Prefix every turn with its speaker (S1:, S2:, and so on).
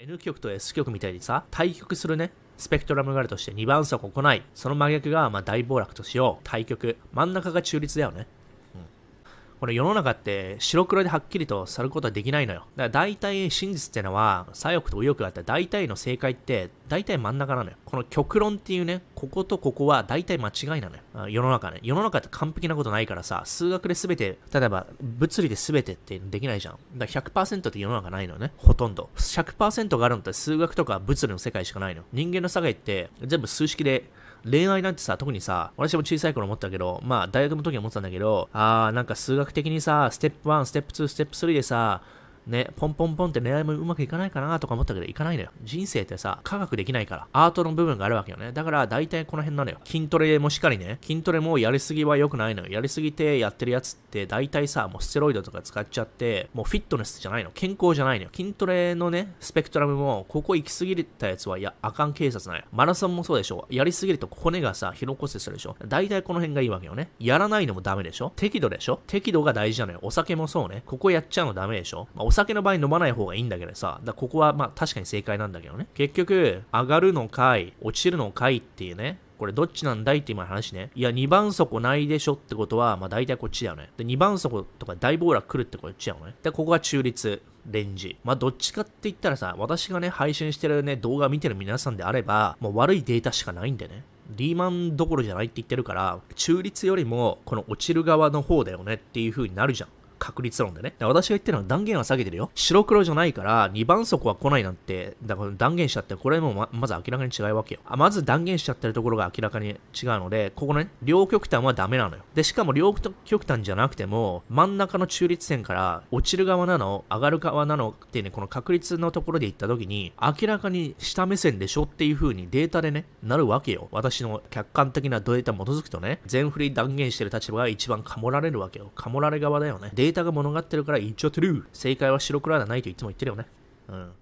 S1: N 極と S 極みたいにさ、対極するね、スペクトラムがあるとして2番底来ない。その真逆がま大暴落としよう。対極。真ん中が中立だよね。この世の中って白黒ではっきりとさることはできないのよ。だから大体真実ってのは、左翼と右翼があったら大体の正解って大体真ん中なのよ。この極論っていうね、こことここは大体間違いなのよ。世の中ね。世の中って完璧なことないからさ、数学で全て、例えば物理で全てってできないじゃん。だから100%って世の中ないのよね。ほとんど。100%があるのって数学とか物理の世界しかないの。人間の世界って全部数式で恋愛なんてさ、特にさ、私も小さい頃思ったけど、まあ大学の時は思ってたんだけど、あーなんか数学的にさ、ステップ1、ステップ2、ステップ3でさ、ね、ポンポンポンって恋愛もうまくいかないかなとか思ったけど、いかないのよ。人生ってさ、科学できないから、アートの部分があるわけよね。だから、大体この辺なのよ。筋トレもしっかりね、筋トレもやりすぎは良くないのよ。やりすぎてやってるやつって、大体さ、もうステロイドとか使っちゃって、もうフィットネスじゃないの。健康じゃないのよ。筋トレのね、スペクトラムも、ここ行き過ぎたやつは、いや、あかん警察なのよ。マラソンもそうでしょ。やりすぎると骨がさ、疲労骨折するでしょ。大体この辺がいいわけよね。やらないのもダメでしょ。適度でしょ。適度が大事なのよ。お酒もそうね。ここやっちゃうのダメでしょ。まあ、酒の場合飲まない方がいいんだけどさ、だここはまあ確かに正解なんだけどね。結局、上がるのかい、落ちるのかいっていうね、これどっちなんだいって今話ね。いや、2番底ないでしょってことは、まあ大体こっちだよね。で、2番底とか大暴落来るってこっちだよね。で、ここが中立。レンジ。まあ、どっちかって言ったらさ、私がね、配信してるね、動画見てる皆さんであれば、もう悪いデータしかないんでね。リーマンどころじゃないって言ってるから、中立よりも、この落ちる側の方だよねっていう風になるじゃん。確率論でね。で私が言ってるのは断言は下げてるよ。白黒じゃないから、2番底は来ないなんて、だから断言しちゃって、これもままず明らかに違うわけよ。あまず断言しちゃってるところが明らかに違うので、ここね、両極端はダメなのよ。で、しかも両極端じゃなくても、真ん中の中立線から落ちる側なの、上がる側なのってね、この確率のところで言った時に、明らかに下目線でしょっていう風にデータでね、なるわけよ。私の客観的なデータに基づくとね、全振り断言してる立場が一番かもられるわけよ。かもられ側だよね。デデータが物語ってるから一応トゥルー。正解は白黒ではないといつも言ってるよね。うん。